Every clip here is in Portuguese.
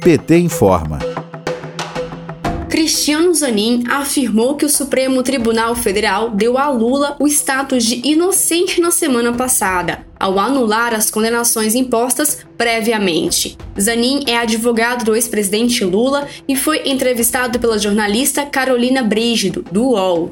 PT informa. Cristiano Zanin afirmou que o Supremo Tribunal Federal deu a Lula o status de inocente na semana passada, ao anular as condenações impostas previamente. Zanin é advogado do ex-presidente Lula e foi entrevistado pela jornalista Carolina Brígido, do UOL.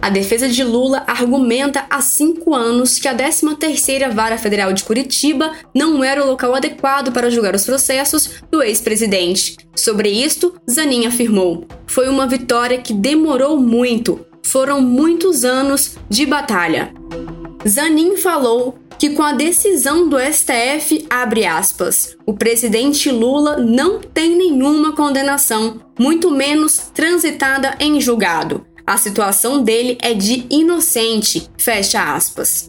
A defesa de Lula argumenta há cinco anos que a 13ª Vara Federal de Curitiba não era o local adequado para julgar os processos do ex-presidente. Sobre isto, Zanin afirmou: "Foi uma vitória que demorou muito. Foram muitos anos de batalha." Zanin falou que com a decisão do STF, abre aspas, o presidente Lula não tem nenhuma condenação, muito menos transitada em julgado. A situação dele é de inocente, fecha aspas.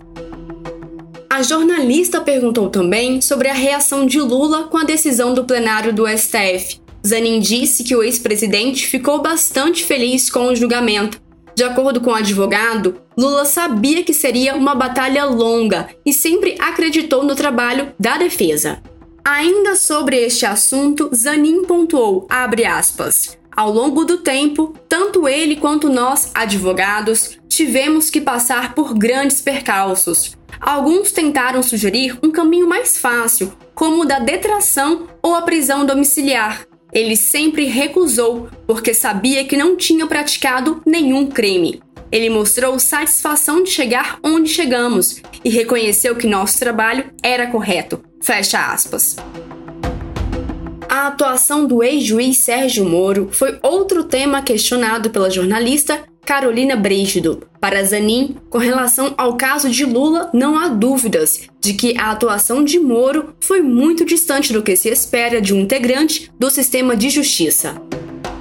A jornalista perguntou também sobre a reação de Lula com a decisão do plenário do STF. Zanin disse que o ex-presidente ficou bastante feliz com o julgamento. De acordo com o advogado, Lula sabia que seria uma batalha longa e sempre acreditou no trabalho da defesa. Ainda sobre este assunto, Zanin pontuou, abre aspas, ao longo do tempo, tanto ele quanto nós, advogados, tivemos que passar por grandes percalços. Alguns tentaram sugerir um caminho mais fácil, como o da detração ou a prisão domiciliar. Ele sempre recusou, porque sabia que não tinha praticado nenhum crime. Ele mostrou satisfação de chegar onde chegamos e reconheceu que nosso trabalho era correto. Fecha aspas. A atuação do ex-juiz Sérgio Moro foi outro tema questionado pela jornalista Carolina Brígido. Para Zanin, com relação ao caso de Lula, não há dúvidas de que a atuação de Moro foi muito distante do que se espera de um integrante do sistema de justiça.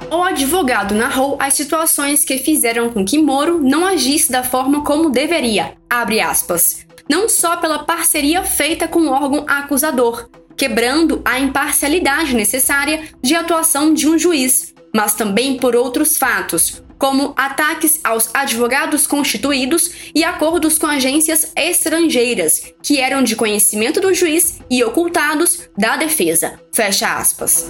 O advogado narrou as situações que fizeram com que Moro não agisse da forma como deveria, aspas, não só pela parceria feita com o órgão acusador, quebrando a imparcialidade necessária de atuação de um juiz, mas também por outros fatos, como ataques aos advogados constituídos e acordos com agências estrangeiras, que eram de conhecimento do juiz e ocultados da defesa. Fecha aspas.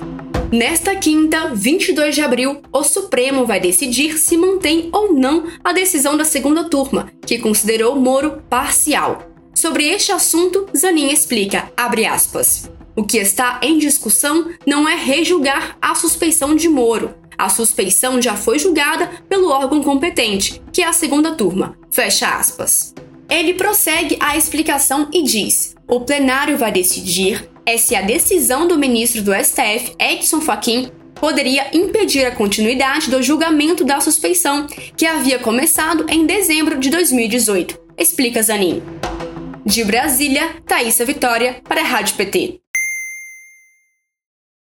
Nesta quinta, 22 de abril, o Supremo vai decidir se mantém ou não a decisão da segunda turma, que considerou Moro parcial. Sobre este assunto, Zanin explica, abre aspas, o que está em discussão não é rejulgar a suspeição de Moro. A suspeição já foi julgada pelo órgão competente, que é a segunda turma. Fecha aspas. Ele prossegue a explicação e diz: o plenário vai decidir é se a decisão do ministro do STF, Edson Fachin, poderia impedir a continuidade do julgamento da suspeição, que havia começado em dezembro de 2018. Explica Zanin. De Brasília, Thaisa Vitória, para a Rádio PT.